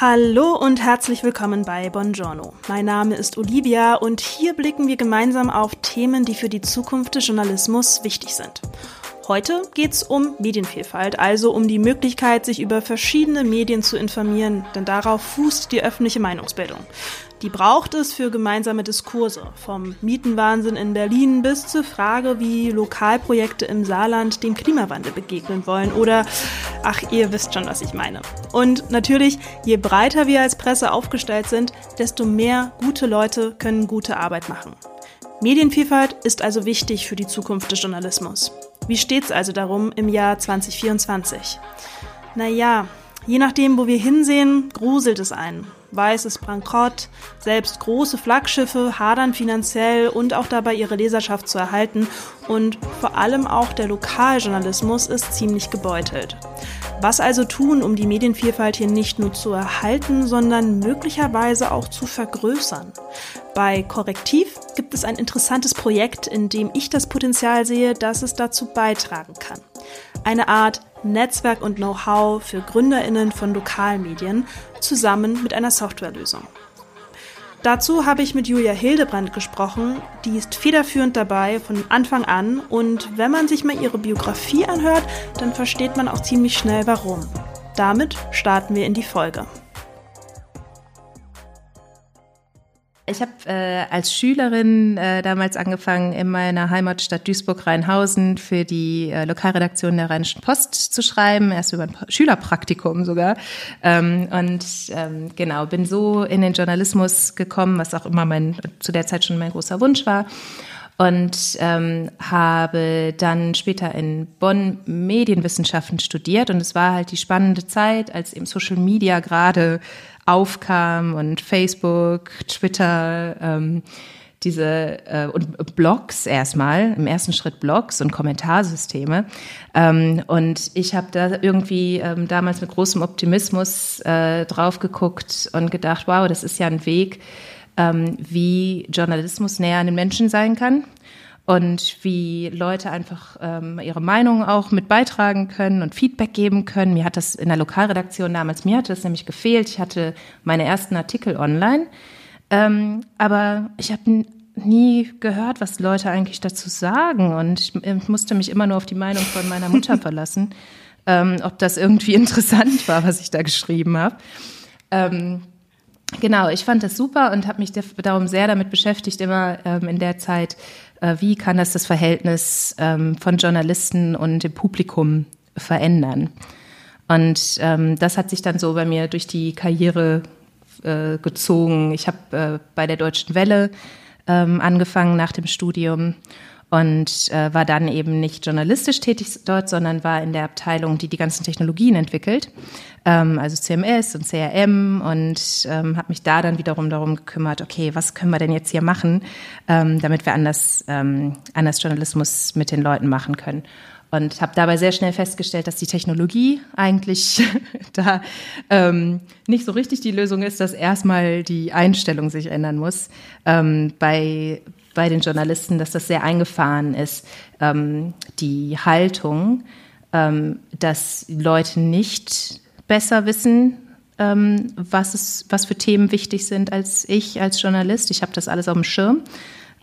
Hallo und herzlich willkommen bei Buongiorno. Mein Name ist Olivia und hier blicken wir gemeinsam auf Themen, die für die Zukunft des Journalismus wichtig sind. Heute geht's um Medienvielfalt, also um die Möglichkeit, sich über verschiedene Medien zu informieren, denn darauf fußt die öffentliche Meinungsbildung. Die braucht es für gemeinsame Diskurse, vom Mietenwahnsinn in Berlin bis zur Frage, wie Lokalprojekte im Saarland dem Klimawandel begegnen wollen oder, ach, ihr wisst schon, was ich meine. Und natürlich, je breiter wir als Presse aufgestellt sind, desto mehr gute Leute können gute Arbeit machen. Medienvielfalt ist also wichtig für die Zukunft des Journalismus. Wie steht's also darum im Jahr 2024? Naja, je nachdem, wo wir hinsehen, gruselt es einen. Weiß ist bankrott, selbst große Flaggschiffe hadern finanziell und auch dabei ihre Leserschaft zu erhalten und vor allem auch der Lokaljournalismus ist ziemlich gebeutelt. Was also tun, um die Medienvielfalt hier nicht nur zu erhalten, sondern möglicherweise auch zu vergrößern? Bei Korrektiv gibt es ein interessantes Projekt, in dem ich das Potenzial sehe, dass es dazu beitragen kann. Eine Art Netzwerk und Know-how für Gründerinnen von Lokalmedien zusammen mit einer Softwarelösung. Dazu habe ich mit Julia Hildebrand gesprochen. Die ist federführend dabei von Anfang an und wenn man sich mal ihre Biografie anhört, dann versteht man auch ziemlich schnell warum. Damit starten wir in die Folge. Ich habe äh, als Schülerin äh, damals angefangen, in meiner Heimatstadt Duisburg-Rheinhausen für die äh, Lokalredaktion der Rheinischen Post zu schreiben, erst über ein Schülerpraktikum sogar. Ähm, und ähm, genau, bin so in den Journalismus gekommen, was auch immer mein zu der Zeit schon mein großer Wunsch war. Und ähm, habe dann später in Bonn Medienwissenschaften studiert. Und es war halt die spannende Zeit, als eben Social Media gerade aufkam und Facebook, Twitter, ähm, diese äh, und Blogs erstmal, im ersten Schritt Blogs und Kommentarsysteme. Ähm, und ich habe da irgendwie ähm, damals mit großem Optimismus äh, drauf geguckt und gedacht, wow, das ist ja ein Weg, ähm, wie Journalismus näher an den Menschen sein kann und wie Leute einfach ähm, ihre Meinung auch mit beitragen können und Feedback geben können. Mir hat das in der Lokalredaktion damals, mir hat das nämlich gefehlt. Ich hatte meine ersten Artikel online, ähm, aber ich habe nie gehört, was Leute eigentlich dazu sagen und ich, ich, musste mich immer nur auf die Meinung von meiner Mutter verlassen, ähm, ob das irgendwie interessant war, was ich da geschrieben habe. Ähm, Genau, ich fand das super und habe mich darum sehr damit beschäftigt, immer ähm, in der Zeit, äh, wie kann das das Verhältnis ähm, von Journalisten und dem Publikum verändern. Und ähm, das hat sich dann so bei mir durch die Karriere äh, gezogen. Ich habe äh, bei der Deutschen Welle ähm, angefangen nach dem Studium und äh, war dann eben nicht journalistisch tätig dort, sondern war in der Abteilung, die die ganzen Technologien entwickelt, ähm, also CMS und CRM und ähm, habe mich da dann wiederum darum gekümmert, okay, was können wir denn jetzt hier machen, ähm, damit wir anders, ähm, anders Journalismus mit den Leuten machen können. Und habe dabei sehr schnell festgestellt, dass die Technologie eigentlich da ähm, nicht so richtig die Lösung ist, dass erstmal die Einstellung sich ändern muss. Ähm, bei bei den Journalisten, dass das sehr eingefahren ist, ähm, die Haltung, ähm, dass Leute nicht besser wissen, ähm, was, es, was für Themen wichtig sind als ich als Journalist. Ich habe das alles auf dem Schirm.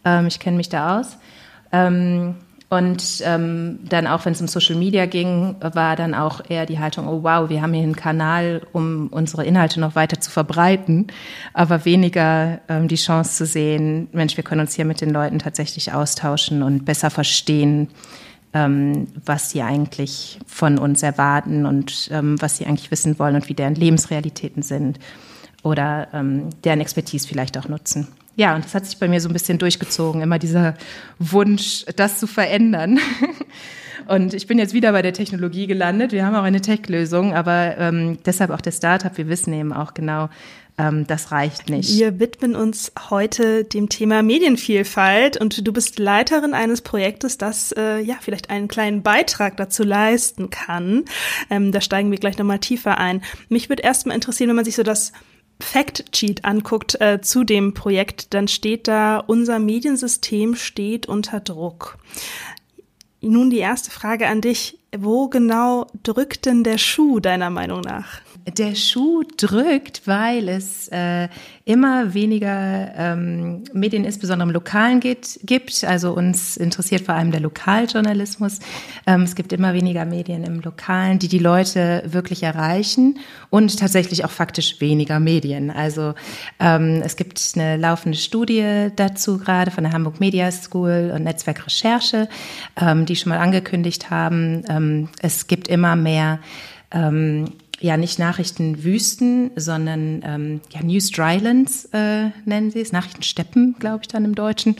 Ähm, ich kenne mich da aus. Und ähm, dann auch, wenn es um Social Media ging, war dann auch eher die Haltung, oh wow, wir haben hier einen Kanal, um unsere Inhalte noch weiter zu verbreiten, aber weniger ähm, die Chance zu sehen, Mensch, wir können uns hier mit den Leuten tatsächlich austauschen und besser verstehen, ähm, was sie eigentlich von uns erwarten und ähm, was sie eigentlich wissen wollen und wie deren Lebensrealitäten sind oder ähm, deren Expertise vielleicht auch nutzen. Ja, und das hat sich bei mir so ein bisschen durchgezogen, immer dieser Wunsch, das zu verändern. Und ich bin jetzt wieder bei der Technologie gelandet. Wir haben auch eine Tech-Lösung, aber ähm, deshalb auch der Startup. Wir wissen eben auch genau, ähm, das reicht nicht. Wir widmen uns heute dem Thema Medienvielfalt und du bist Leiterin eines Projektes, das äh, ja vielleicht einen kleinen Beitrag dazu leisten kann. Ähm, da steigen wir gleich nochmal tiefer ein. Mich würde erstmal interessieren, wenn man sich so das Fact-Cheat anguckt äh, zu dem Projekt, dann steht da, unser Mediensystem steht unter Druck. Nun die erste Frage an dich. Wo genau drückt denn der Schuh deiner Meinung nach? Der Schuh drückt, weil es äh, immer weniger ähm, Medien, insbesondere im Lokalen geht, gibt. Also uns interessiert vor allem der Lokaljournalismus. Ähm, es gibt immer weniger Medien im Lokalen, die die Leute wirklich erreichen und tatsächlich auch faktisch weniger Medien. Also ähm, es gibt eine laufende Studie dazu gerade von der Hamburg Media School und Netzwerk Recherche, ähm, die schon mal angekündigt haben, ähm, es gibt immer mehr ähm, ja nicht Nachrichtenwüsten, sondern ähm, ja, News Drylands äh, nennen sie es, Nachrichtensteppen, glaube ich dann im Deutschen.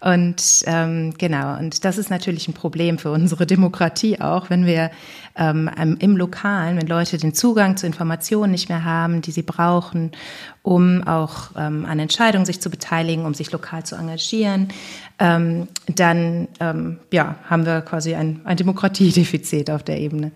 Und ähm, genau, und das ist natürlich ein Problem für unsere Demokratie auch, wenn wir ähm, im Lokalen, wenn Leute den Zugang zu Informationen nicht mehr haben, die sie brauchen, um auch ähm, an Entscheidungen sich zu beteiligen, um sich lokal zu engagieren, ähm, dann ähm, ja, haben wir quasi ein, ein Demokratiedefizit auf der Ebene.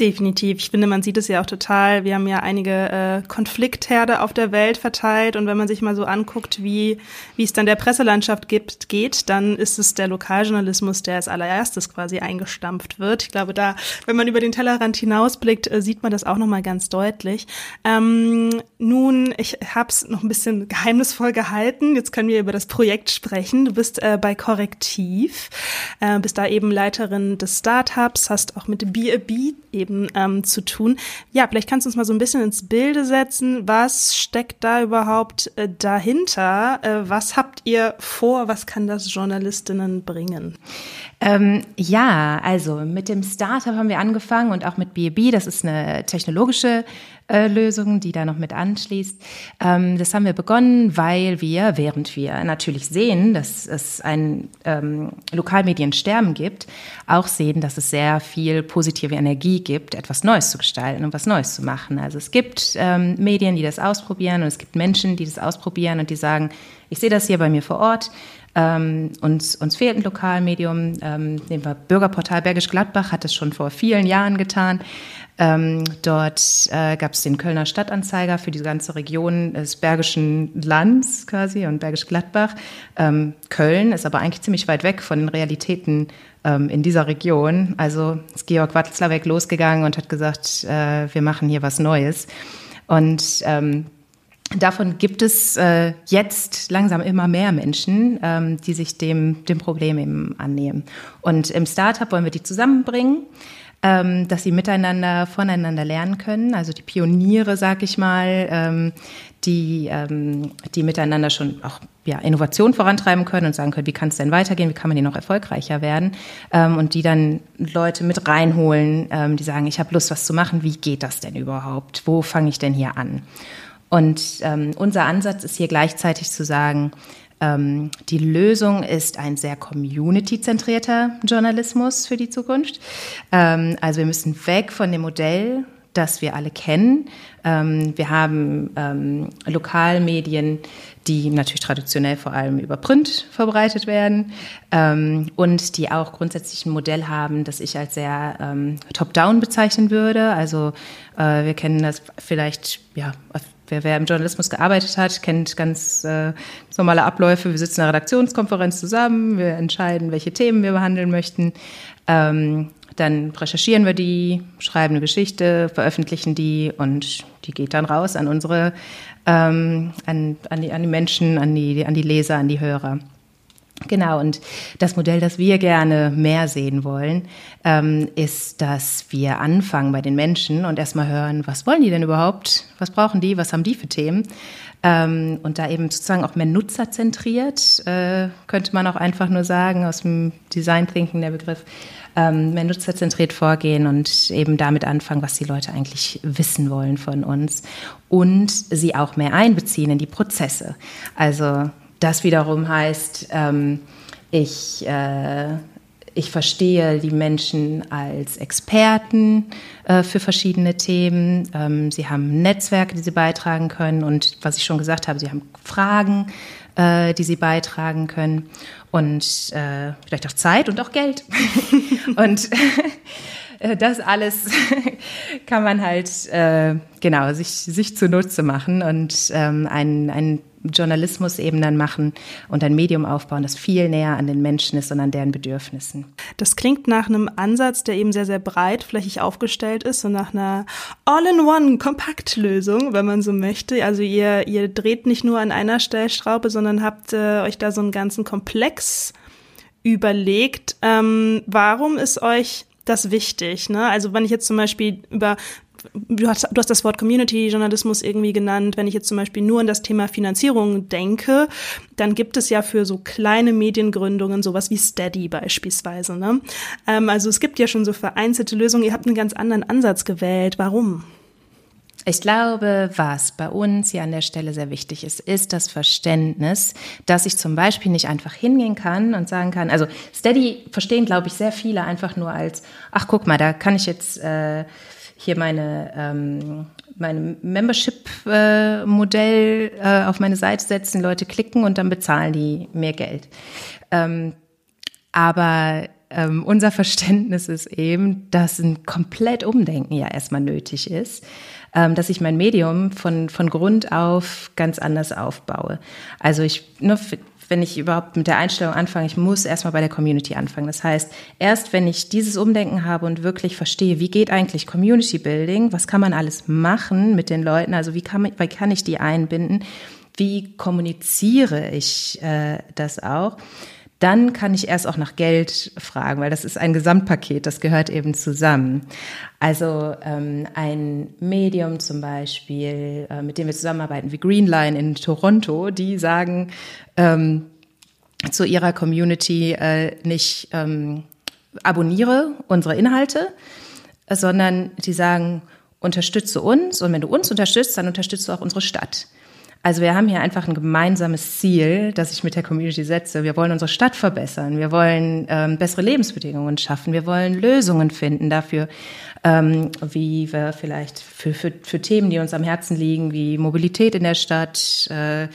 Definitiv. Ich finde, man sieht es ja auch total. Wir haben ja einige äh, Konfliktherde auf der Welt verteilt und wenn man sich mal so anguckt, wie, wie es dann der Presselandschaft gibt, geht, dann ist es der Lokaljournalismus, der als allererstes quasi eingestampft wird. Ich glaube, da, wenn man über den Tellerrand hinausblickt, äh, sieht man das auch nochmal ganz deutlich. Ähm, nun, ich habe es noch ein bisschen geheimnisvoll gehalten. Jetzt können wir über das Projekt sprechen. Du bist äh, bei Korrektiv, äh, bist da eben Leiterin des Startups, hast auch mit Be a Beat eben ähm, zu tun. Ja, vielleicht kannst du uns mal so ein bisschen ins Bilde setzen. Was steckt da überhaupt äh, dahinter? Äh, was habt ihr vor? Was kann das Journalistinnen bringen? Ähm, ja, also mit dem Startup haben wir angefangen und auch mit B&B. Das ist eine technologische äh, Lösung, die da noch mit anschließt. Ähm, das haben wir begonnen, weil wir, während wir natürlich sehen, dass es ein ähm, Lokalmediensterben gibt, auch sehen, dass es sehr viel positive Energie gibt, etwas Neues zu gestalten und was Neues zu machen. Also es gibt ähm, Medien, die das ausprobieren und es gibt Menschen, die das ausprobieren und die sagen, ich sehe das hier bei mir vor Ort. Ähm, uns, uns fehlt ein Lokalmedium. Ähm, nehmen wir Bürgerportal Bergisch Gladbach hat das schon vor vielen Jahren getan. Ähm, dort äh, gab es den Kölner Stadtanzeiger für die ganze Region des Bergischen Lands quasi und Bergisch Gladbach. Ähm, Köln ist aber eigentlich ziemlich weit weg von den Realitäten ähm, in dieser Region. Also ist Georg Watzlawick losgegangen und hat gesagt, äh, wir machen hier was Neues. Und ähm, Davon gibt es äh, jetzt langsam immer mehr Menschen, ähm, die sich dem, dem Problem eben annehmen. Und im Startup wollen wir die zusammenbringen, ähm, dass sie miteinander, voneinander lernen können. Also die Pioniere, sag ich mal, ähm, die, ähm, die miteinander schon auch ja, Innovation vorantreiben können und sagen können, wie kann es denn weitergehen, wie kann man hier noch erfolgreicher werden ähm, und die dann Leute mit reinholen, ähm, die sagen, ich habe Lust, was zu machen, wie geht das denn überhaupt, wo fange ich denn hier an? Und ähm, unser Ansatz ist hier gleichzeitig zu sagen, ähm, die Lösung ist ein sehr community-zentrierter Journalismus für die Zukunft. Ähm, also wir müssen weg von dem Modell, das wir alle kennen. Ähm, wir haben ähm, Lokalmedien, die natürlich traditionell vor allem über Print verbreitet werden ähm, und die auch grundsätzlich ein Modell haben, das ich als sehr ähm, top-down bezeichnen würde. Also äh, wir kennen das vielleicht ja wer, wer im Journalismus gearbeitet hat, kennt ganz äh, normale Abläufe. Wir sitzen in einer Redaktionskonferenz zusammen, wir entscheiden, welche Themen wir behandeln möchten. Ähm, dann recherchieren wir die, schreiben eine Geschichte, veröffentlichen die und die geht dann raus an unsere, ähm, an, an, die, an die Menschen, an die, an die Leser, an die Hörer. Genau, und das Modell, das wir gerne mehr sehen wollen, ähm, ist, dass wir anfangen bei den Menschen und erstmal hören, was wollen die denn überhaupt? Was brauchen die? Was haben die für Themen? Ähm, und da eben sozusagen auch mehr nutzerzentriert, äh, könnte man auch einfach nur sagen, aus dem Design Thinking der Begriff, ähm, mehr nutzerzentriert vorgehen und eben damit anfangen, was die Leute eigentlich wissen wollen von uns und sie auch mehr einbeziehen in die Prozesse. Also das wiederum heißt, ähm, ich, äh, ich verstehe die Menschen als Experten äh, für verschiedene Themen. Ähm, sie haben Netzwerke, die sie beitragen können. Und was ich schon gesagt habe, sie haben Fragen, äh, die sie beitragen können. Und äh, vielleicht auch Zeit und auch Geld. und äh, das alles kann man halt äh, genau sich, sich zunutze machen und ähm, ein, ein Journalismus eben dann machen und ein Medium aufbauen, das viel näher an den Menschen ist und an deren Bedürfnissen. Das klingt nach einem Ansatz, der eben sehr, sehr breitflächig aufgestellt ist und nach einer All-in-One-Kompaktlösung, wenn man so möchte. Also ihr, ihr dreht nicht nur an einer Stellschraube, sondern habt äh, euch da so einen ganzen Komplex überlegt. Ähm, warum ist euch das wichtig? Ne? Also wenn ich jetzt zum Beispiel über du hast, du hast das Wort Community-Journalismus irgendwie genannt. Wenn ich jetzt zum Beispiel nur an das Thema Finanzierung denke, dann gibt es ja für so kleine Mediengründungen sowas wie Steady beispielsweise. Ne? Ähm, also es gibt ja schon so vereinzelte Lösungen. Ihr habt einen ganz anderen Ansatz gewählt. Warum? Ich glaube, was bei uns hier an der Stelle sehr wichtig ist, ist das Verständnis, dass ich zum Beispiel nicht einfach hingehen kann und sagen kann, also Steady verstehen, glaube ich, sehr viele einfach nur als, ach guck mal, da kann ich jetzt äh, hier meine, ähm, mein Membership-Modell äh, äh, auf meine Seite setzen, Leute klicken und dann bezahlen die mehr Geld. Ähm, aber ähm, unser Verständnis ist eben, dass ein komplett Umdenken ja erstmal nötig ist, ähm, dass ich mein Medium von, von Grund auf ganz anders aufbaue. Also ich, ne, wenn ich überhaupt mit der Einstellung anfange, ich muss erstmal bei der Community anfangen. Das heißt, erst wenn ich dieses Umdenken habe und wirklich verstehe, wie geht eigentlich Community Building, was kann man alles machen mit den Leuten, also wie kann, wie kann ich die einbinden, wie kommuniziere ich äh, das auch, dann kann ich erst auch nach Geld fragen, weil das ist ein Gesamtpaket, das gehört eben zusammen. Also ähm, ein Medium zum Beispiel, äh, mit dem wir zusammenarbeiten, wie Greenline in Toronto, die sagen ähm, zu ihrer Community äh, nicht ähm, abonniere unsere Inhalte, sondern die sagen, unterstütze uns und wenn du uns unterstützt, dann unterstützt du auch unsere Stadt. Also wir haben hier einfach ein gemeinsames Ziel, das ich mit der Community setze. Wir wollen unsere Stadt verbessern. Wir wollen ähm, bessere Lebensbedingungen schaffen. Wir wollen Lösungen finden dafür, ähm, wie wir vielleicht für, für, für Themen, die uns am Herzen liegen, wie Mobilität in der Stadt, äh,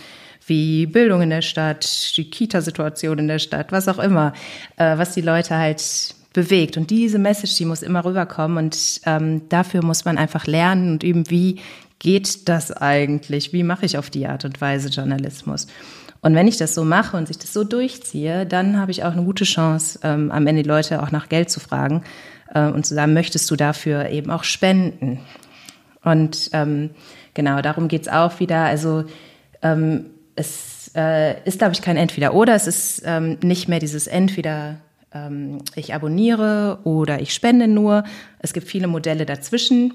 wie Bildung in der Stadt, die Kita-Situation in der Stadt, was auch immer, äh, was die Leute halt bewegt. Und diese Message, die muss immer rüberkommen. Und ähm, dafür muss man einfach lernen und üben, wie geht das eigentlich? Wie mache ich auf die Art und Weise Journalismus? Und wenn ich das so mache und sich das so durchziehe, dann habe ich auch eine gute Chance, ähm, am Ende die Leute auch nach Geld zu fragen äh, und zu sagen, möchtest du dafür eben auch spenden? Und ähm, genau, darum geht's auch wieder. Also ähm, es äh, ist, glaube ich, kein Entweder-Oder. Es ist ähm, nicht mehr dieses Entweder ähm, ich abonniere oder ich spende nur. Es gibt viele Modelle dazwischen.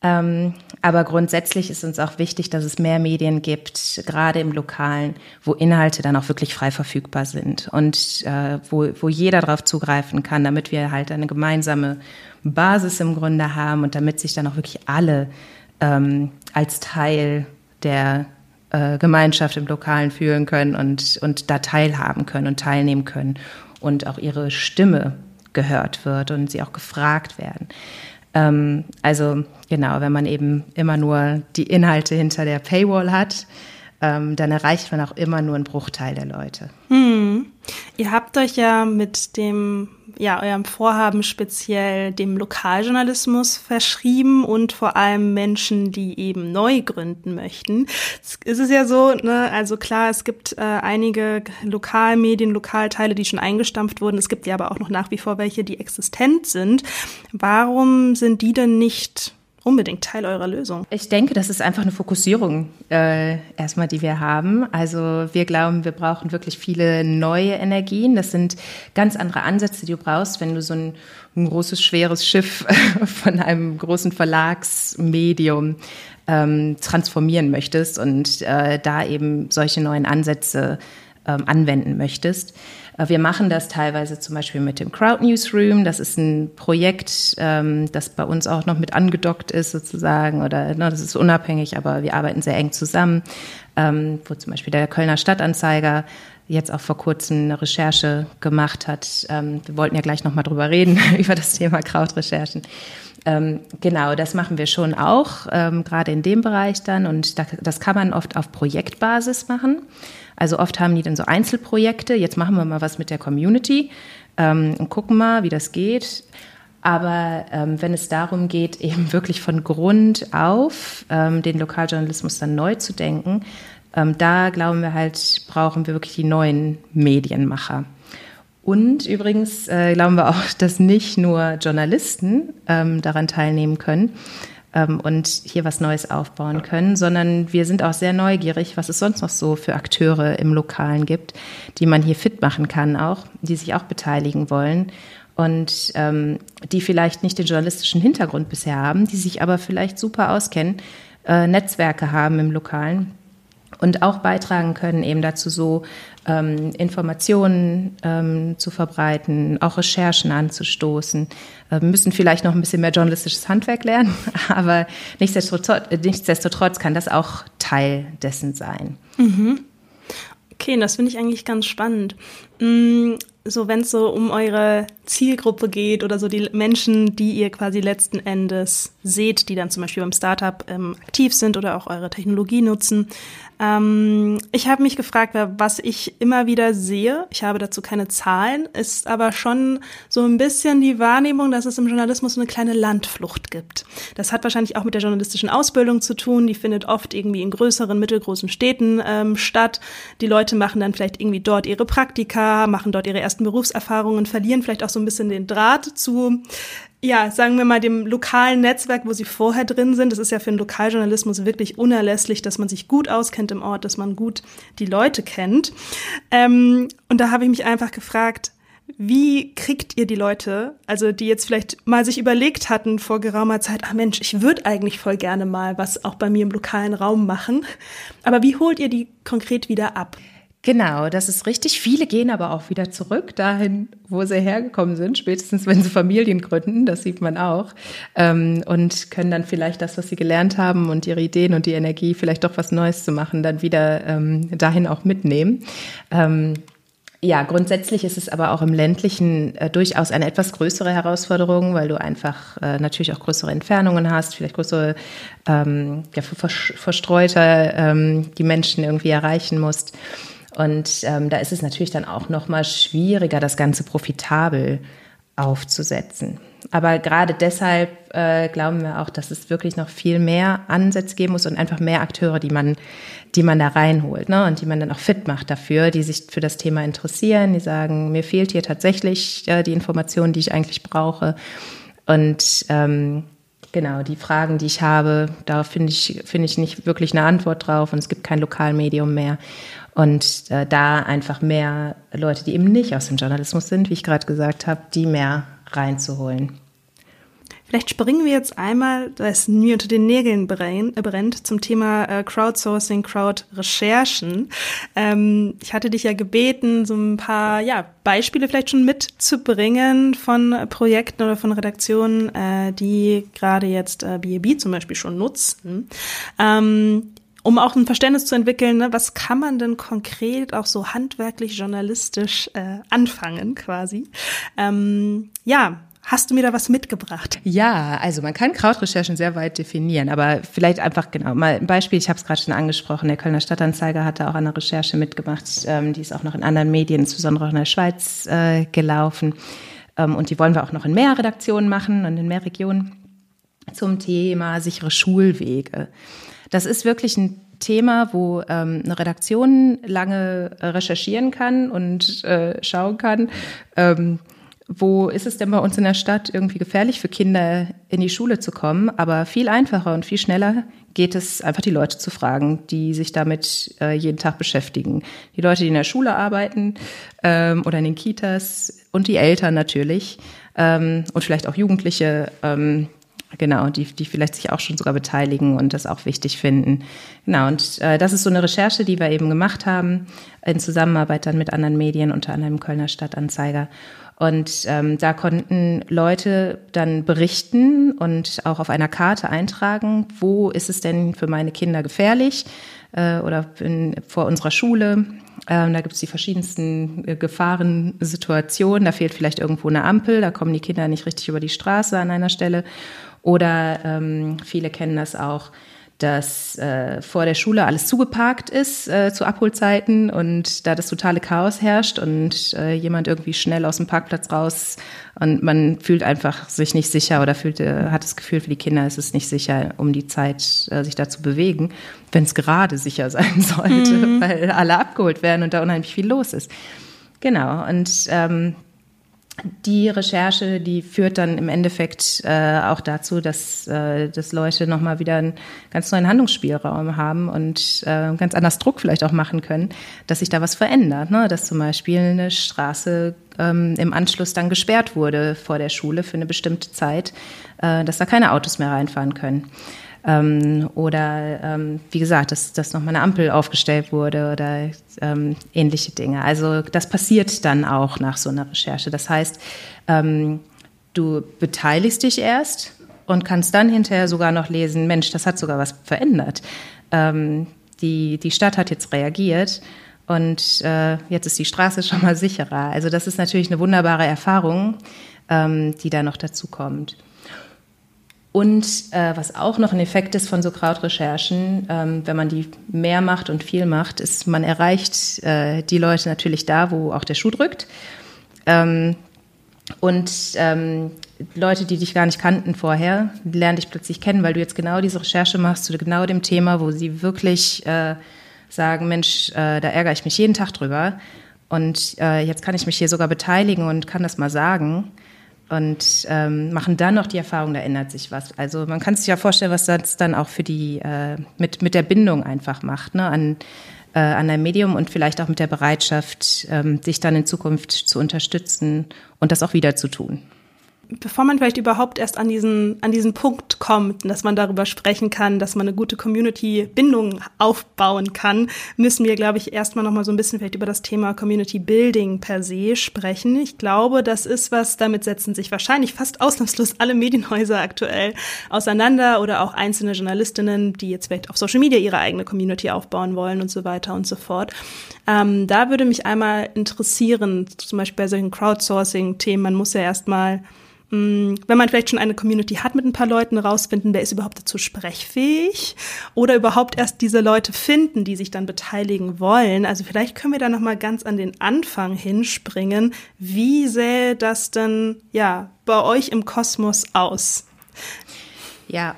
Ähm, aber grundsätzlich ist uns auch wichtig, dass es mehr Medien gibt, gerade im Lokalen, wo Inhalte dann auch wirklich frei verfügbar sind und äh, wo, wo jeder darauf zugreifen kann, damit wir halt eine gemeinsame Basis im Grunde haben und damit sich dann auch wirklich alle ähm, als Teil der äh, Gemeinschaft im Lokalen fühlen können und, und da teilhaben können und teilnehmen können und auch ihre Stimme gehört wird und sie auch gefragt werden. Ähm, also genau, wenn man eben immer nur die Inhalte hinter der Paywall hat, ähm, dann erreicht man auch immer nur einen Bruchteil der Leute. Hm. Ihr habt euch ja mit dem, ja, eurem Vorhaben speziell dem Lokaljournalismus verschrieben und vor allem Menschen, die eben neu gründen möchten. Es ist ja so, ne, also klar, es gibt äh, einige Lokalmedien, Lokalteile, die schon eingestampft wurden. Es gibt ja aber auch noch nach wie vor welche, die existent sind. Warum sind die denn nicht unbedingt Teil eurer Lösung? Ich denke, das ist einfach eine Fokussierung äh, erstmal, die wir haben. Also wir glauben, wir brauchen wirklich viele neue Energien. Das sind ganz andere Ansätze, die du brauchst, wenn du so ein, ein großes, schweres Schiff von einem großen Verlagsmedium ähm, transformieren möchtest und äh, da eben solche neuen Ansätze ähm, anwenden möchtest. Äh, wir machen das teilweise zum Beispiel mit dem Crowd Newsroom. Das ist ein Projekt, ähm, das bei uns auch noch mit angedockt ist sozusagen oder ne, das ist unabhängig, aber wir arbeiten sehr eng zusammen, ähm, wo zum Beispiel der Kölner Stadtanzeiger jetzt auch vor kurzem eine Recherche gemacht hat. Ähm, wir wollten ja gleich noch mal drüber reden über das Thema Krautrecherchen. Ähm, genau, das machen wir schon auch, ähm, gerade in dem Bereich dann. Und da, das kann man oft auf Projektbasis machen. Also oft haben die dann so Einzelprojekte. Jetzt machen wir mal was mit der Community ähm, und gucken mal, wie das geht. Aber ähm, wenn es darum geht, eben wirklich von Grund auf ähm, den Lokaljournalismus dann neu zu denken, Ähm, da glauben wir halt, brauchen wir wirklich die neuen Medienmacher. Und übrigens äh, glauben wir auch, dass nicht nur Journalisten ähm, daran teilnehmen können ähm, und hier was Neues aufbauen können, sondern wir sind auch sehr neugierig, was es sonst noch so für Akteure im Lokalen gibt, die man hier fit machen kann auch, die sich auch beteiligen wollen und ähm, die vielleicht nicht den journalistischen Hintergrund bisher haben, die sich aber vielleicht super auskennen, äh, Netzwerke haben im Lokalen und auch beitragen können, eben dazu so ähm, Informationen ähm, zu verbreiten, auch Recherchen anzustoßen. Äh, müssen vielleicht noch ein bisschen mehr journalistisches Handwerk lernen, aber nichtsdestotrotz, nichtsdestotrotz kann das auch Teil dessen sein. Mhm. Okay, das finde ich eigentlich ganz spannend. Mm, so, wenn es so um eure Zielgruppe geht oder so die Menschen, die ihr quasi letzten Endes seht, die dann zum Beispiel beim Startup ähm, aktiv sind oder auch eure Technologie nutzen, ähm, ich habe mich gefragt, was ich immer wieder sehe, ich habe dazu keine Zahlen, ist aber schon so ein bisschen die Wahrnehmung, dass es im Journalismus so eine kleine Landflucht gibt. Das hat wahrscheinlich auch mit der journalistischen Ausbildung zu tun. Die findet oft irgendwie in größeren, mittelgroßen Städten ähm, statt. Die Leute machen dann vielleicht irgendwie dort ihre Praktika, machen dort ihre ersten Berufserfahrungen, verlieren vielleicht auch so ein bisschen den Draht zu ja, sagen wir mal, dem lokalen Netzwerk, wo sie vorher drin sind. Das ist ja für den Lokaljournalismus wirklich unerlässlich, dass man sich gut auskennt im Ort, dass man gut die Leute kennt. Ähm, und da habe ich mich einfach gefragt, wie kriegt ihr die Leute, also die jetzt vielleicht mal sich überlegt hatten vor geraumer Zeit, ah Mensch, ich würde eigentlich voll gerne mal was auch bei mir im lokalen Raum machen, aber wie holt ihr die konkret wieder ab? Genau, das ist richtig. Viele gehen aber auch wieder zurück dahin, wo sie hergekommen sind, spätestens wenn sie Familien gründen, das sieht man auch, ähm, und können dann vielleicht das, was sie gelernt haben und ihre Ideen und die Energie, vielleicht doch was Neues zu machen, dann wieder ähm, dahin auch mitnehmen. Ähm, ja, grundsätzlich ist es aber auch im ländlichen äh, durchaus eine etwas größere Herausforderung, weil du einfach äh, natürlich auch größere Entfernungen hast, vielleicht größere, ähm, ja, verstreuter ähm, die Menschen irgendwie erreichen musst. Und ähm, da ist es natürlich dann auch noch mal schwieriger, das Ganze profitabel aufzusetzen. Aber gerade deshalb äh, glauben wir auch, dass es wirklich noch viel mehr Ansätze geben muss und einfach mehr Akteure, die man, die man da reinholt, ne? Und die man dann auch fit macht dafür, die sich für das Thema interessieren, die sagen, mir fehlt hier tatsächlich äh, die Information, die ich eigentlich brauche. Und ähm, genau, die Fragen, die ich habe, da finde ich, finde ich nicht wirklich eine Antwort drauf und es gibt kein Lokalmedium mehr. Und äh, da einfach mehr Leute, die eben nicht aus dem Journalismus sind, wie ich gerade gesagt habe, die mehr reinzuholen. Vielleicht springen wir jetzt einmal, da es mir unter den Nägeln brennt, zum Thema äh, Crowdsourcing, Crowd-Recherchen. Ähm, ich hatte dich ja gebeten, so ein paar ja, Beispiele vielleicht schon mitzubringen von Projekten oder von Redaktionen, äh, die gerade jetzt äh, BAB zum Beispiel schon nutzen. Ähm, um auch ein Verständnis zu entwickeln, ne, was kann man denn konkret auch so handwerklich, journalistisch äh, anfangen quasi. Ähm, ja, Hast du mir da was mitgebracht? Ja, also man kann Krautrecherchen sehr weit definieren, aber vielleicht einfach genau mal ein Beispiel. Ich habe es gerade schon angesprochen. Der Kölner Stadtanzeiger hat da auch eine Recherche mitgemacht. Ähm, die ist auch noch in anderen Medien, insbesondere auch in der Schweiz, äh, gelaufen. Ähm, und die wollen wir auch noch in mehr Redaktionen machen und in mehr Regionen zum Thema sichere Schulwege. Das ist wirklich ein Thema, wo ähm, eine Redaktion lange äh, recherchieren kann und äh, schauen kann, ähm, wo ist es denn bei uns in der Stadt irgendwie gefährlich für Kinder in die Schule zu kommen, aber viel einfacher und viel schneller geht es einfach die Leute zu fragen, die sich damit äh, jeden Tag beschäftigen. Die Leute, die in der Schule arbeiten ähm, oder in den Kitas und die Eltern natürlich ähm, und vielleicht auch Jugendliche, ähm, Genau, die, die vielleicht sich auch schon sogar beteiligen und das auch wichtig finden. Genau, und äh, das ist so eine Recherche, die wir eben gemacht haben, in Zusammenarbeit dann mit anderen Medien, unter anderem Kölner Stadtanzeiger. Und ähm, da konnten Leute dann berichten und auch auf einer Karte eintragen, wo ist es denn für meine Kinder gefährlich äh, oder in, vor unserer Schule. Ähm, da gibt es die verschiedensten äh, Gefahrensituationen. Da fehlt vielleicht irgendwo eine Ampel, da kommen die Kinder nicht richtig über die Straße an einer Stelle. Oder ähm, viele kennen das auch, dass äh, vor der Schule alles zugeparkt ist äh, zu Abholzeiten und da das totale Chaos herrscht und äh, jemand irgendwie schnell aus dem Parkplatz raus und man fühlt einfach sich nicht sicher oder fühlt, äh, hat das Gefühl, für die Kinder ist es nicht sicher, um die Zeit äh, sich da zu bewegen, wenn es gerade sicher sein sollte, mhm. weil alle abgeholt werden und da unheimlich viel los ist. Genau, und ähm, die Recherche, die führt dann im Endeffekt äh, auch dazu, dass, äh, dass Leute nochmal wieder einen ganz neuen Handlungsspielraum haben und äh, ganz anders Druck vielleicht auch machen können, dass sich da was verändert. Ne? Dass zum Beispiel eine Straße ähm, im Anschluss dann gesperrt wurde vor der Schule für eine bestimmte Zeit, äh, dass da keine Autos mehr reinfahren können. Ähm, oder ähm, wie gesagt, dass, dass nochmal eine Ampel aufgestellt wurde oder ähm, ähnliche Dinge. Also das passiert dann auch nach so einer Recherche. Das heißt, ähm, du beteiligst dich erst und kannst dann hinterher sogar noch lesen, Mensch, das hat sogar was verändert. Ähm, die, die Stadt hat jetzt reagiert und äh, jetzt ist die Straße schon mal sicherer. Also das ist natürlich eine wunderbare Erfahrung, ähm, die da noch dazu kommt. Und äh, was auch noch ein Effekt ist von so Krautrecherchen, ähm, wenn man die mehr macht und viel macht, ist, man erreicht äh, die Leute natürlich da, wo auch der Schuh drückt. Ähm, und ähm, Leute, die dich gar nicht kannten vorher, lernen dich plötzlich kennen, weil du jetzt genau diese Recherche machst zu genau dem Thema, wo sie wirklich äh, sagen, Mensch, äh, da ärgere ich mich jeden Tag drüber. Und äh, jetzt kann ich mich hier sogar beteiligen und kann das mal sagen und ähm, machen dann noch die Erfahrung, da ändert sich was. Also man kann sich ja vorstellen, was das dann auch für die äh, mit mit der Bindung einfach macht, ne, an äh, an ein Medium und vielleicht auch mit der Bereitschaft, ähm, sich dann in Zukunft zu unterstützen und das auch wieder zu tun bevor man vielleicht überhaupt erst an diesen, an diesen Punkt kommt, dass man darüber sprechen kann, dass man eine gute Community-Bindung aufbauen kann, müssen wir, glaube ich, erstmal nochmal so ein bisschen vielleicht über das Thema Community Building per se sprechen. Ich glaube, das ist was, damit setzen sich wahrscheinlich fast ausnahmslos alle Medienhäuser aktuell auseinander oder auch einzelne Journalistinnen, die jetzt vielleicht auf Social Media ihre eigene Community aufbauen wollen und so weiter und so fort. Ähm, da würde mich einmal interessieren, zum Beispiel bei solchen Crowdsourcing-Themen, man muss ja erstmal wenn man vielleicht schon eine Community hat mit ein paar Leuten, rausfinden, wer ist überhaupt dazu sprechfähig oder überhaupt erst diese Leute finden, die sich dann beteiligen wollen. Also vielleicht können wir da noch mal ganz an den Anfang hinspringen. Wie sähe das denn ja bei euch im Kosmos aus? Ja,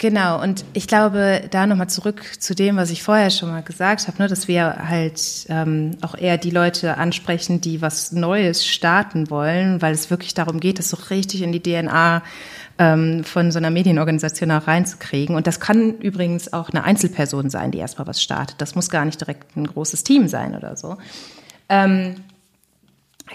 Genau, und ich glaube, da nochmal zurück zu dem, was ich vorher schon mal gesagt habe, ne, dass wir halt ähm, auch eher die Leute ansprechen, die was Neues starten wollen, weil es wirklich darum geht, das so richtig in die DNA ähm, von so einer Medienorganisation auch reinzukriegen. Und das kann übrigens auch eine Einzelperson sein, die erstmal was startet. Das muss gar nicht direkt ein großes Team sein oder so. Ähm,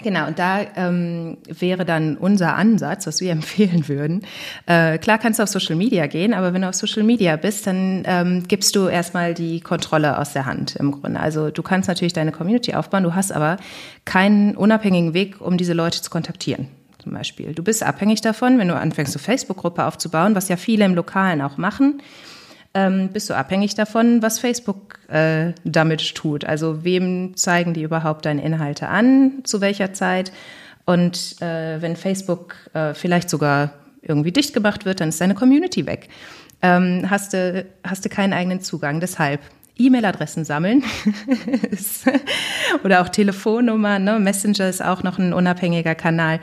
Genau, und da ähm, wäre dann unser Ansatz, was wir empfehlen würden. Äh, klar kannst du auf Social Media gehen, aber wenn du auf Social Media bist, dann ähm, gibst du erstmal die Kontrolle aus der Hand im Grunde. Also du kannst natürlich deine Community aufbauen, du hast aber keinen unabhängigen Weg, um diese Leute zu kontaktieren. Zum Beispiel. Du bist abhängig davon, wenn du anfängst, eine Facebook-Gruppe aufzubauen, was ja viele im Lokalen auch machen ähm, bist du abhängig davon, was Facebook äh, damit tut. Also wem zeigen die überhaupt deine Inhalte an, zu welcher Zeit. Und äh, wenn Facebook äh, vielleicht sogar irgendwie dicht gemacht wird, dann ist deine Community weg. Ähm, hast, du, hast du keinen eigenen Zugang. Deshalb E-Mail-Adressen sammeln oder auch Telefonnummern. Ne? Messenger ist auch noch ein unabhängiger Kanal.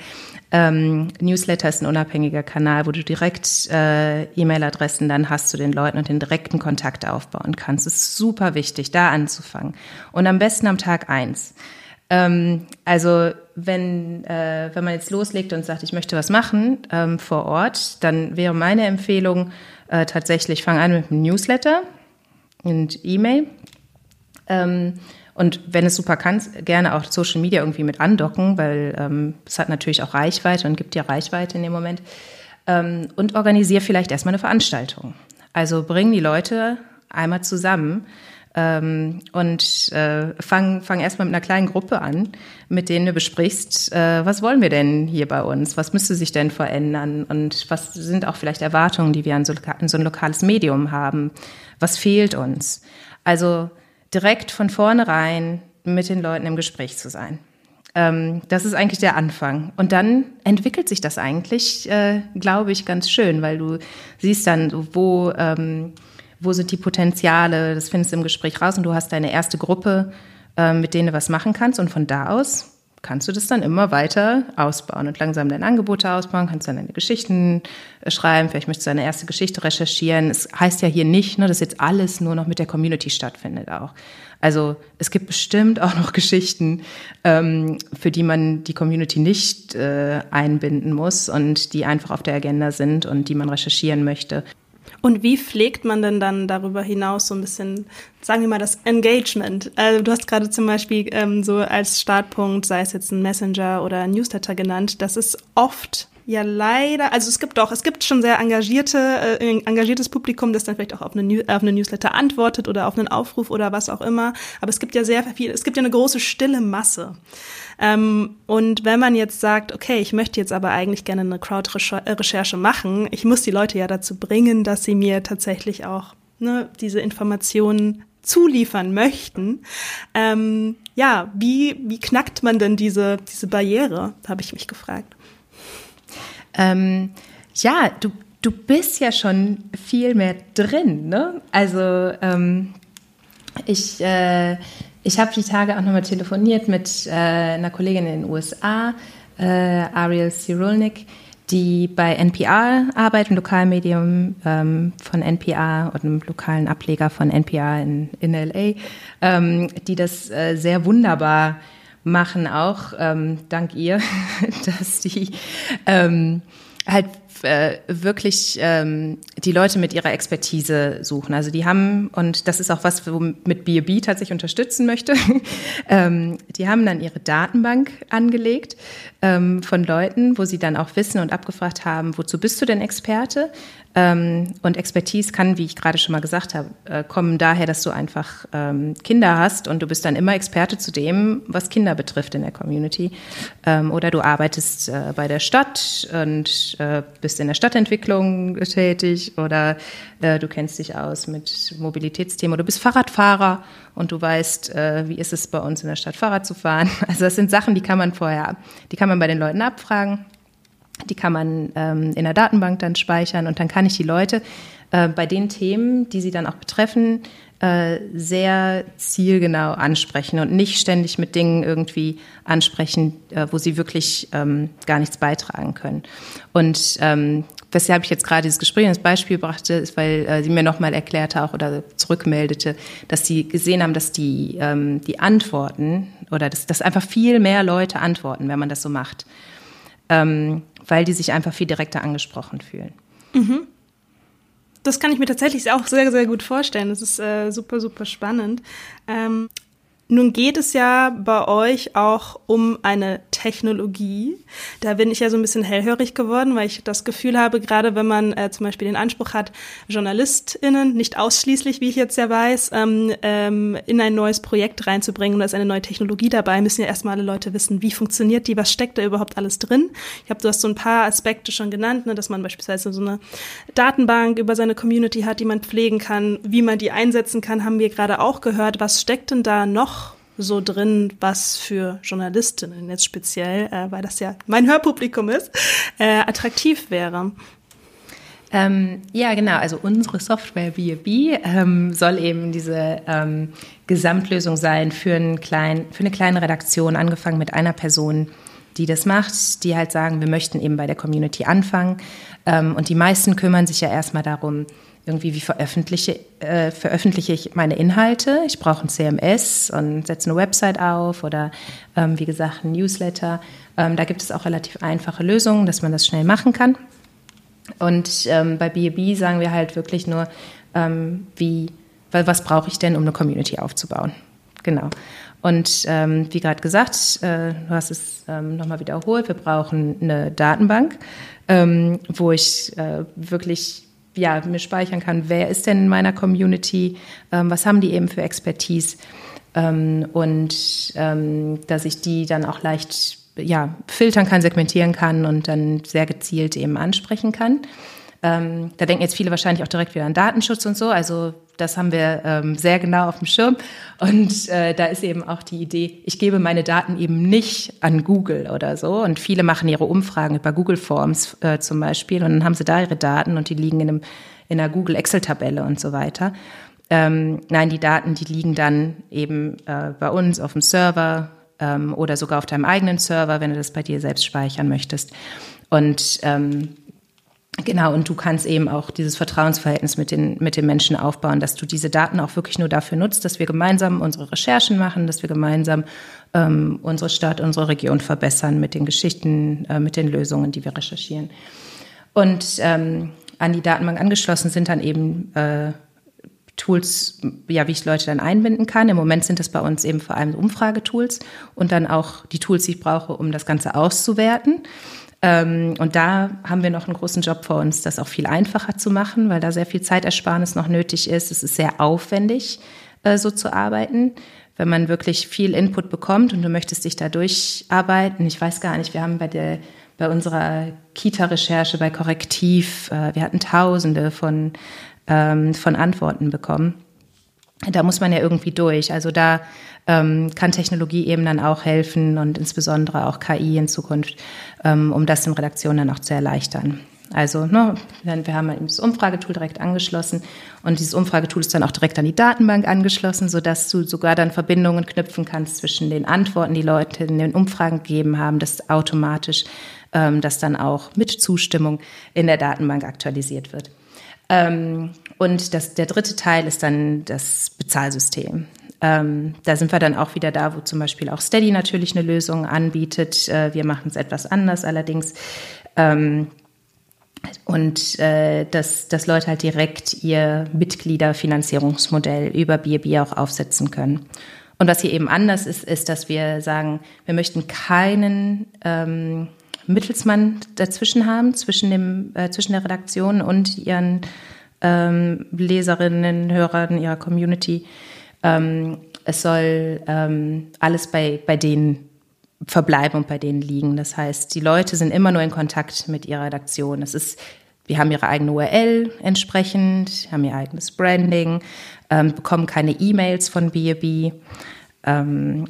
Ähm, Newsletter ist ein unabhängiger Kanal, wo du direkt äh, E-Mail-Adressen dann hast zu den Leuten und den direkten Kontakt aufbauen kannst. Es ist super wichtig, da anzufangen. Und am besten am Tag eins. Ähm, also wenn, äh, wenn man jetzt loslegt und sagt, ich möchte was machen ähm, vor Ort, dann wäre meine Empfehlung äh, tatsächlich, fang an mit einem Newsletter und E-Mail. Ähm, und wenn es super kannst, gerne auch Social Media irgendwie mit andocken, weil ähm, es hat natürlich auch Reichweite und gibt dir Reichweite in dem Moment. Ähm, und organisiere vielleicht erstmal eine Veranstaltung. Also bring die Leute einmal zusammen ähm, und äh, fang, fang erstmal mit einer kleinen Gruppe an, mit denen du besprichst, äh, was wollen wir denn hier bei uns? Was müsste sich denn verändern? Und was sind auch vielleicht Erwartungen, die wir an so, an so ein lokales Medium haben? Was fehlt uns? Also direkt von vornherein mit den Leuten im Gespräch zu sein. Ähm, das ist eigentlich der Anfang. Und dann entwickelt sich das eigentlich, äh, glaube ich, ganz schön, weil du siehst dann, wo, ähm, wo sind die Potenziale, das findest du im Gespräch raus und du hast deine erste Gruppe, äh, mit denen du was machen kannst und von da aus kannst du das dann immer weiter ausbauen und langsam deine Angebote ausbauen, kannst dann deine Geschichten äh, schreiben, vielleicht möchtest du deine erste Geschichte recherchieren. Es heißt ja hier nicht, ne, dass jetzt alles nur noch mit der Community stattfindet auch. Also es gibt bestimmt auch noch Geschichten, ähm, für die man die Community nicht äh, einbinden muss und die einfach auf der Agenda sind und die man recherchieren möchte. Und wie pflegt man denn dann darüber hinaus so ein bisschen, sagen wir mal, das Engagement? Also du hast gerade zum Beispiel ähm, so als Startpunkt, sei es jetzt ein Messenger oder ein Newsletter genannt, das ist oft ja leider, also es gibt doch, es gibt schon sehr engagierte, äh, engagiertes Publikum, das dann vielleicht auch auf eine, auf eine Newsletter antwortet oder auf einen Aufruf oder was auch immer. Aber es gibt ja sehr viel, es gibt ja eine große stille Masse. Ähm, und wenn man jetzt sagt, okay, ich möchte jetzt aber eigentlich gerne eine Crowd-Recherche machen, ich muss die Leute ja dazu bringen, dass sie mir tatsächlich auch ne, diese Informationen zuliefern möchten. Ähm, ja, wie, wie knackt man denn diese, diese Barriere, habe ich mich gefragt. Ähm, ja, du, du bist ja schon viel mehr drin, ne? Also ähm, ich, äh, ich habe die Tage auch nochmal telefoniert mit äh, einer Kollegin in den USA, äh, Ariel Cyrulnik, die bei NPR arbeitet, einem Lokalmedium ähm, von NPR und einem lokalen Ableger von NPR in, in LA, ähm, die das äh, sehr wunderbar machen, auch ähm, dank ihr, dass die ähm, halt äh, wirklich ähm, die Leute mit ihrer Expertise suchen. Also die haben, und das ist auch was, womit B&B tatsächlich unterstützen möchte, ähm, die haben dann ihre Datenbank angelegt ähm, von Leuten, wo sie dann auch wissen und abgefragt haben, wozu bist du denn Experte? Ähm, und Expertise kann, wie ich gerade schon mal gesagt habe, äh, kommen daher, dass du einfach ähm, Kinder hast und du bist dann immer Experte zu dem, was Kinder betrifft in der Community. Ähm, oder du arbeitest äh, bei der Stadt und äh, bist in der Stadtentwicklung tätig oder du kennst dich aus mit Mobilitätsthemen oder du bist Fahrradfahrer und du weißt, wie ist es bei uns in der Stadt Fahrrad zu fahren. Also das sind Sachen, die kann man vorher, die kann man bei den Leuten abfragen. Die kann man ähm, in der Datenbank dann speichern und dann kann ich die Leute äh, bei den Themen, die sie dann auch betreffen, äh, sehr zielgenau ansprechen und nicht ständig mit Dingen irgendwie ansprechen, äh, wo sie wirklich ähm, gar nichts beitragen können. Und ähm, weshalb ich jetzt gerade dieses Gespräch als Beispiel brachte, ist, weil äh, sie mir nochmal erklärte auch oder zurückmeldete, dass sie gesehen haben, dass die, ähm, die Antworten oder dass, dass einfach viel mehr Leute antworten, wenn man das so macht. Ähm, weil die sich einfach viel direkter angesprochen fühlen. Mhm. Das kann ich mir tatsächlich auch sehr, sehr gut vorstellen. Das ist äh, super, super spannend. Ähm, nun geht es ja bei euch auch um eine Technologie. Da bin ich ja so ein bisschen hellhörig geworden, weil ich das Gefühl habe, gerade wenn man äh, zum Beispiel den Anspruch hat, JournalistInnen, nicht ausschließlich, wie ich jetzt ja weiß, ähm, ähm, in ein neues Projekt reinzubringen und da ist eine neue Technologie dabei, müssen ja erstmal alle Leute wissen, wie funktioniert die, was steckt da überhaupt alles drin. Ich habe, du hast so ein paar Aspekte schon genannt, ne, dass man beispielsweise so eine Datenbank über seine Community hat, die man pflegen kann, wie man die einsetzen kann, haben wir gerade auch gehört. Was steckt denn da noch so drin, was für Journalistinnen jetzt speziell, äh, weil das ja mein Hörpublikum ist, äh, attraktiv wäre. Ähm, ja, genau. Also unsere Software B&B ähm, soll eben diese ähm, Gesamtlösung sein für, einen klein, für eine kleine Redaktion, angefangen mit einer Person, die das macht, die halt sagen, wir möchten eben bei der Community anfangen. Ähm, und die meisten kümmern sich ja erstmal darum, irgendwie, wie veröffentliche, äh, veröffentliche ich meine Inhalte? Ich brauche ein CMS und setze eine Website auf oder ähm, wie gesagt ein Newsletter. Ähm, da gibt es auch relativ einfache Lösungen, dass man das schnell machen kann. Und ähm, bei B&B sagen wir halt wirklich nur, ähm, wie, was brauche ich denn, um eine Community aufzubauen? Genau. Und ähm, wie gerade gesagt, äh, du hast es ähm, nochmal wiederholt, wir brauchen eine Datenbank, ähm, wo ich äh, wirklich ja, mir speichern kann, wer ist denn in meiner Community, ähm, was haben die eben für Expertise ähm, und ähm, dass ich die dann auch leicht ja, filtern kann, segmentieren kann und dann sehr gezielt eben ansprechen kann. Ähm, da denken jetzt viele wahrscheinlich auch direkt wieder an Datenschutz und so. Also das haben wir ähm, sehr genau auf dem Schirm. Und äh, da ist eben auch die Idee, ich gebe meine Daten eben nicht an Google oder so. Und viele machen ihre Umfragen über Google Forms äh, zum Beispiel. Und dann haben sie da ihre Daten und die liegen in, einem, in einer Google Excel-Tabelle und so weiter. Ähm, nein, die Daten, die liegen dann eben äh, bei uns auf dem Server ähm, oder sogar auf deinem eigenen Server, wenn du das bei dir selbst speichern möchtest. Und ähm, Genau, und du kannst eben auch dieses Vertrauensverhältnis mit den, mit den Menschen aufbauen, dass du diese Daten auch wirklich nur dafür nutzt, dass wir gemeinsam unsere Recherchen machen, dass wir gemeinsam ähm, unsere Stadt, unsere Region verbessern mit den Geschichten, äh, mit den Lösungen, die wir recherchieren. Und ähm, an die Datenbank angeschlossen sind dann eben äh, Tools, ja, wie ich Leute dann einbinden kann. Im Moment sind das bei uns eben vor allem Umfragetools und dann auch die Tools, die ich brauche, um das Ganze auszuwerten. Ähm, und da haben wir noch einen großen Job vor uns, das auch viel einfacher zu machen, weil da sehr viel Zeitersparnis noch nötig ist. Es ist sehr aufwendig, äh, so zu arbeiten. Wenn man wirklich viel Input bekommt und du möchtest dich da durcharbeiten, ich weiß gar nicht, wir haben bei der bei unserer Kita-Recherche bei Korrektiv, äh, wir hatten Tausende von, ähm, von Antworten bekommen. Da muss man ja irgendwie durch. Also da ähm, kann Technologie eben dann auch helfen und insbesondere auch KI in Zukunft, ähm, um das in Redaktionen dann auch zu erleichtern. Also ne, wir haben das Umfragetool direkt angeschlossen und dieses Umfragetool ist dann auch direkt an die Datenbank angeschlossen, sodass du sogar dann Verbindungen knüpfen kannst zwischen den Antworten, die Leute in den Umfragen gegeben haben, dass automatisch ähm, das dann auch mit Zustimmung in der Datenbank aktualisiert wird. Ähm, und das, der dritte Teil ist dann das Bezahlsystem. Ähm, da sind wir dann auch wieder da, wo zum Beispiel auch Steady natürlich eine Lösung anbietet. Äh, wir machen es etwas anders allerdings. Ähm, und äh, dass, dass Leute halt direkt ihr Mitgliederfinanzierungsmodell über BB auch aufsetzen können. Und was hier eben anders ist, ist, dass wir sagen, wir möchten keinen ähm, Mittelsmann dazwischen haben, zwischen, dem, äh, zwischen der Redaktion und ihren ähm, Leserinnen, Hörern, ihrer Community. Ähm, es soll ähm, alles bei, bei denen verbleiben und bei denen liegen. Das heißt, die Leute sind immer nur in Kontakt mit ihrer Redaktion. Es ist, wir haben ihre eigene URL entsprechend, haben ihr eigenes Branding, ähm, bekommen keine E-Mails von B&B. Ähm,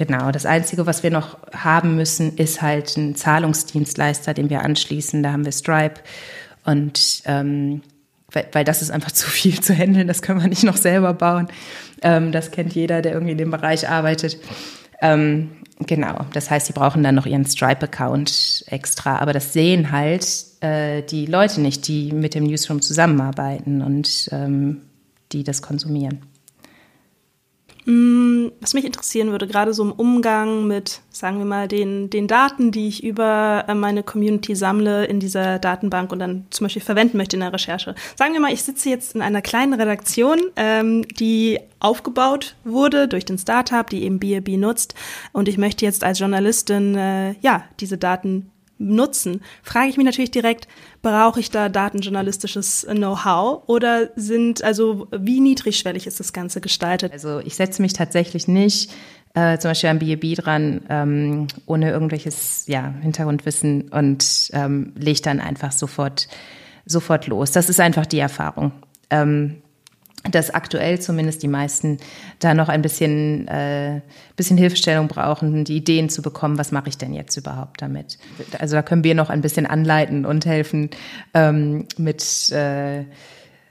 genau, das Einzige, was wir noch haben müssen, ist halt ein Zahlungsdienstleister, den wir anschließen. Da haben wir Stripe und ähm, weil, weil das ist einfach zu viel zu handeln, das können wir nicht noch selber bauen. Ähm, das kennt jeder, der irgendwie in dem Bereich arbeitet. Ähm, genau, das heißt, sie brauchen dann noch ihren Stripe-Account extra, aber das sehen halt äh, die Leute nicht, die mit dem Newsroom zusammenarbeiten und ähm, die das konsumieren. Mm, was mich interessieren würde, gerade so im Umgang mit, sagen wir mal, den, den Daten, die ich über äh, meine Community sammle in dieser Datenbank und dann zum Beispiel verwenden möchte in der Recherche. Sagen wir mal, ich sitze jetzt in einer kleinen Redaktion, ähm, die aufgebaut wurde durch den Startup, die eben BRB nutzt und ich möchte jetzt als Journalistin äh, ja diese Daten nutzen, frage ich mich natürlich direkt, brauche ich da datenjournalistisches Know-how oder sind, also wie niedrigschwellig ist das Ganze gestaltet? Also ich setze mich tatsächlich nicht äh, zum Beispiel am BB dran, ähm, ohne irgendwelches ja, Hintergrundwissen und ähm, lege dann einfach sofort, sofort los. Das ist einfach die Erfahrung. Ähm, dass aktuell zumindest die meisten da noch ein bisschen, äh, bisschen Hilfestellung brauchen, die Ideen zu bekommen, was mache ich denn jetzt überhaupt damit. Also da können wir noch ein bisschen anleiten und helfen ähm, mit, äh,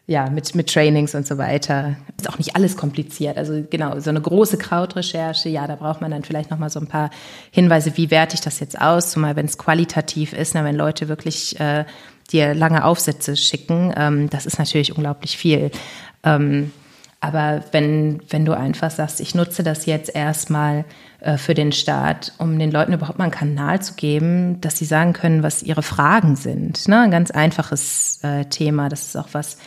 ja, mit, mit Trainings und so weiter. Ist auch nicht alles kompliziert. Also genau, so eine große Krautrecherche, ja, da braucht man dann vielleicht noch mal so ein paar Hinweise, wie werte ich das jetzt aus, zumal wenn es qualitativ ist, na, wenn Leute wirklich äh, dir lange Aufsätze schicken, ähm, das ist natürlich unglaublich viel. Ähm, aber wenn, wenn du einfach sagst, ich nutze das jetzt erstmal äh, für den Start, um den Leuten überhaupt mal einen Kanal zu geben, dass sie sagen können, was ihre Fragen sind. Ne? Ein ganz einfaches äh, Thema. Das ist auch was,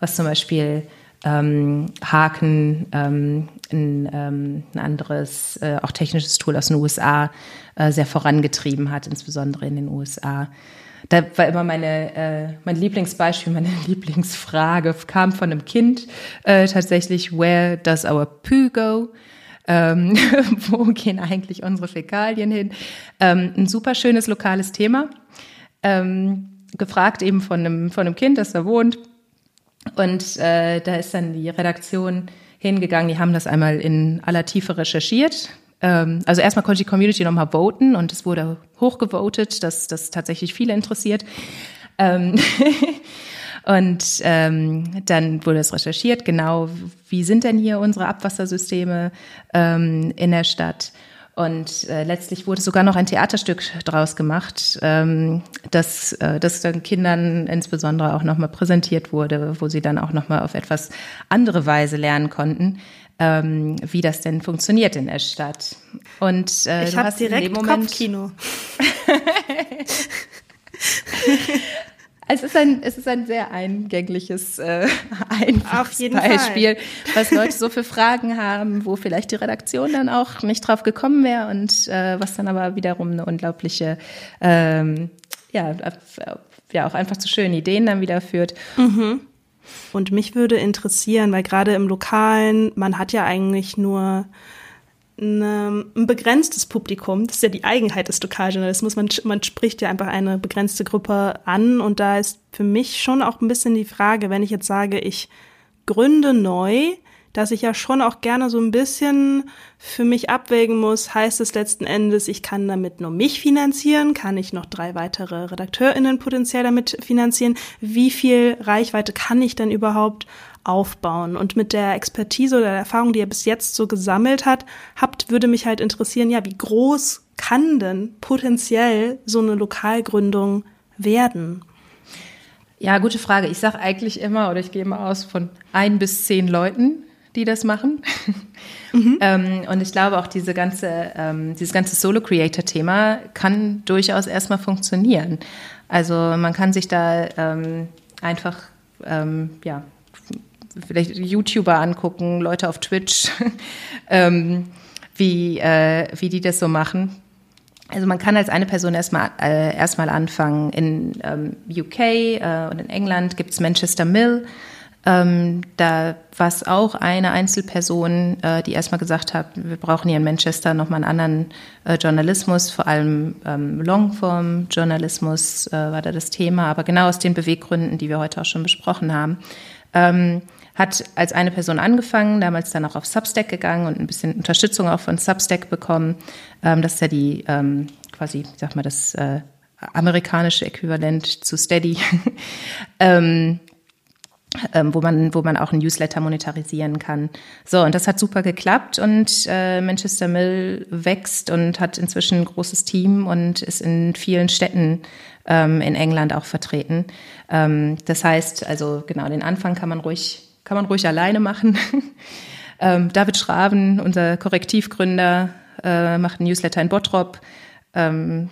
was zum Beispiel ähm, Haken, ähm, ein, ähm, ein anderes, äh, auch technisches Tool aus den USA, äh, sehr vorangetrieben hat, insbesondere in den USA da war immer meine, äh, mein Lieblingsbeispiel, meine Lieblingsfrage kam von einem Kind äh, tatsächlich, where does our poo go? Ähm, wo gehen eigentlich unsere Fäkalien hin? Ähm, ein super schönes lokales Thema. Ähm, gefragt eben von einem, von einem Kind, das da wohnt. Und äh, da ist dann die Redaktion hingegangen, die haben das einmal in aller Tiefe recherchiert. Ähm, also erstmal konnte die Community nochmal voten und es wurde hochgevotet, dass das tatsächlich viele interessiert. Ähm und ähm, dann wurde es recherchiert, genau, wie sind denn hier unsere Abwassersysteme ähm, in der Stadt? Und äh, letztlich wurde sogar noch ein Theaterstück draus gemacht, ähm, das, äh, das dann Kindern insbesondere auch nochmal präsentiert wurde, wo sie dann auch nochmal auf etwas andere Weise lernen konnten, ähm, wie das denn funktioniert in der Stadt. Und äh, ich habe direkt Moment Kopfkino. Es ist ein, es ist ein sehr eingängliches, äh, einfaches Beispiel, was Leute so für Fragen haben, wo vielleicht die Redaktion dann auch nicht drauf gekommen wäre und äh, was dann aber wiederum eine unglaubliche, ähm, ja, ja, auch einfach zu schönen Ideen dann wieder führt. Mhm. Und mich würde interessieren, weil gerade im Lokalen, man hat ja eigentlich nur eine, ein begrenztes Publikum. Das ist ja die Eigenheit des Lokaljournalismus. Man, man spricht ja einfach eine begrenzte Gruppe an. Und da ist für mich schon auch ein bisschen die Frage, wenn ich jetzt sage, ich gründe neu, dass ich ja schon auch gerne so ein bisschen für mich abwägen muss, heißt es letzten Endes, ich kann damit nur mich finanzieren, kann ich noch drei weitere RedakteurInnen potenziell damit finanzieren, wie viel Reichweite kann ich denn überhaupt aufbauen. Und mit der Expertise oder der Erfahrung, die ihr bis jetzt so gesammelt hat, habt, würde mich halt interessieren, ja, wie groß kann denn potenziell so eine Lokalgründung werden? Ja, gute Frage. Ich sage eigentlich immer, oder ich gehe mal aus von ein bis zehn Leuten, die das machen. Mhm. ähm, und ich glaube auch diese ganze, ähm, dieses ganze Solo-Creator-Thema kann durchaus erstmal funktionieren. Also man kann sich da ähm, einfach ähm, ja, vielleicht YouTuber angucken, Leute auf Twitch, ähm, wie, äh, wie die das so machen. Also man kann als eine Person erstmal äh, erstmal anfangen. In ähm, UK äh, und in England gibt's Manchester Mill. Ähm, da war es auch eine Einzelperson, äh, die erstmal gesagt hat, wir brauchen hier in Manchester nochmal einen anderen äh, Journalismus, vor allem ähm, Longform-Journalismus äh, war da das Thema, aber genau aus den Beweggründen, die wir heute auch schon besprochen haben. Ähm, hat als eine Person angefangen, damals dann auch auf Substack gegangen und ein bisschen Unterstützung auch von Substack bekommen. Ähm, das ist ja die ähm, quasi, ich sag mal, das äh, amerikanische Äquivalent zu Steady. ähm, wo man wo man auch ein Newsletter monetarisieren kann. So und das hat super geklappt und äh, Manchester Mill wächst und hat inzwischen ein großes Team und ist in vielen Städten ähm, in England auch vertreten. Ähm, das heißt, also genau den Anfang kann man ruhig kann man ruhig alleine machen. ähm, David Schraven, unser Korrektivgründer, äh, macht ein Newsletter in Bottrop. Ähm,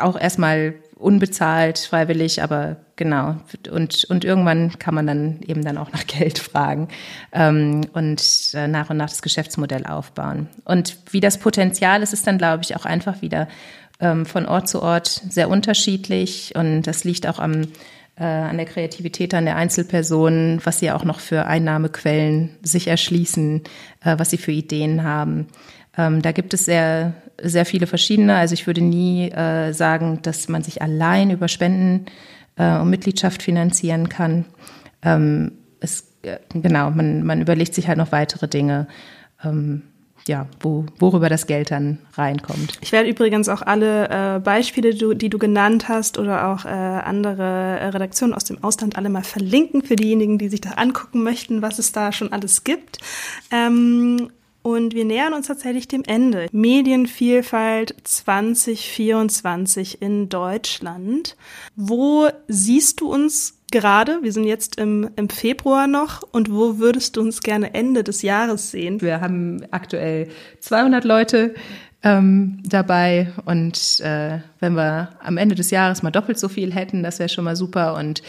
auch erstmal unbezahlt, freiwillig, aber genau. Und, und irgendwann kann man dann eben dann auch nach Geld fragen ähm, und äh, nach und nach das Geschäftsmodell aufbauen. Und wie das Potenzial ist, ist dann, glaube ich, auch einfach wieder ähm, von Ort zu Ort sehr unterschiedlich. Und das liegt auch am äh, an der Kreativität an der Einzelperson, was sie auch noch für Einnahmequellen sich erschließen, äh, was sie für Ideen haben. Ähm, da gibt es sehr, sehr viele verschiedene. Also ich würde nie äh, sagen, dass man sich allein über Spenden äh, und Mitgliedschaft finanzieren kann. Ähm, es, äh, genau, man, man überlegt sich halt noch weitere Dinge. Ähm, ja, wo, worüber das Geld dann reinkommt. Ich werde übrigens auch alle äh, Beispiele, die du, die du genannt hast, oder auch äh, andere äh, Redaktionen aus dem Ausland alle mal verlinken für diejenigen, die sich das angucken möchten, was es da schon alles gibt. Ähm, und wir nähern uns tatsächlich dem Ende. Medienvielfalt 2024 in Deutschland. Wo siehst du uns gerade? Wir sind jetzt im, im Februar noch. Und wo würdest du uns gerne Ende des Jahres sehen? Wir haben aktuell 200 Leute ähm, dabei. Und äh, wenn wir am Ende des Jahres mal doppelt so viel hätten, das wäre schon mal super. Und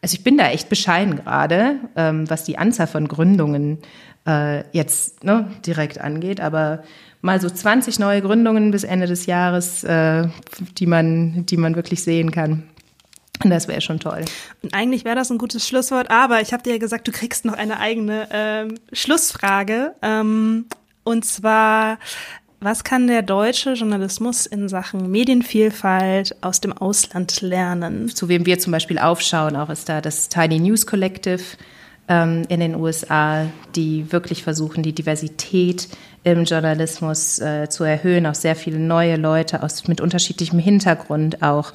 also ich bin da echt bescheiden gerade, ähm, was die Anzahl von Gründungen äh, jetzt ne, direkt angeht. Aber mal so 20 neue Gründungen bis Ende des Jahres, äh, die man, die man wirklich sehen kann. Und das wäre schon toll. Und eigentlich wäre das ein gutes Schlusswort, aber ich habe dir ja gesagt, du kriegst noch eine eigene ähm, Schlussfrage. Ähm, und zwar, was kann der deutsche Journalismus in Sachen Medienvielfalt aus dem Ausland lernen? Zu wem wir zum Beispiel aufschauen, auch ist da das Tiny News Collective, in den USA, die wirklich versuchen, die Diversität im Journalismus äh, zu erhöhen, auch sehr viele neue Leute aus, mit unterschiedlichem Hintergrund auch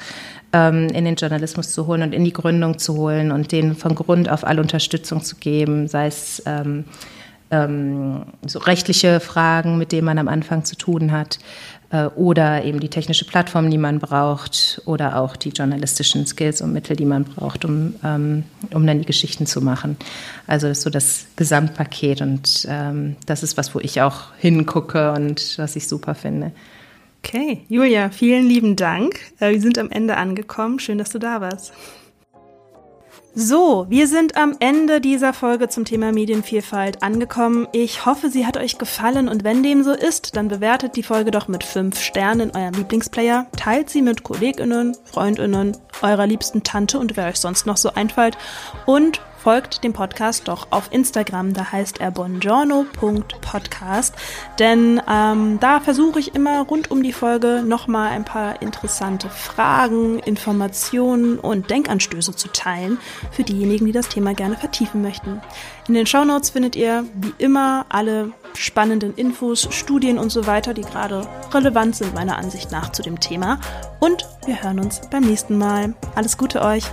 ähm, in den Journalismus zu holen und in die Gründung zu holen und denen von Grund auf alle Unterstützung zu geben, sei es ähm, ähm, so rechtliche Fragen, mit denen man am Anfang zu tun hat, oder eben die technische Plattform, die man braucht, oder auch die journalistischen Skills und Mittel, die man braucht, um, ähm, um dann die Geschichten zu machen. Also das ist so das Gesamtpaket und ähm, das ist was, wo ich auch hingucke und was ich super finde. Okay, Julia, vielen lieben Dank. Äh, wir sind am Ende angekommen. Schön, dass du da warst. So, wir sind am Ende dieser Folge zum Thema Medienvielfalt angekommen. Ich hoffe, sie hat euch gefallen und wenn dem so ist, dann bewertet die Folge doch mit fünf Sternen in eurem Lieblingsplayer, teilt sie mit KollegInnen, FreundInnen, eurer liebsten Tante und wer euch sonst noch so einfällt und folgt dem Podcast doch auf Instagram, da heißt er bongiorno.podcast, denn ähm, da versuche ich immer rund um die Folge nochmal ein paar interessante Fragen, Informationen und Denkanstöße zu teilen für diejenigen, die das Thema gerne vertiefen möchten. In den Shownotes findet ihr wie immer alle spannenden Infos, Studien und so weiter, die gerade relevant sind meiner Ansicht nach zu dem Thema. Und wir hören uns beim nächsten Mal. Alles Gute euch!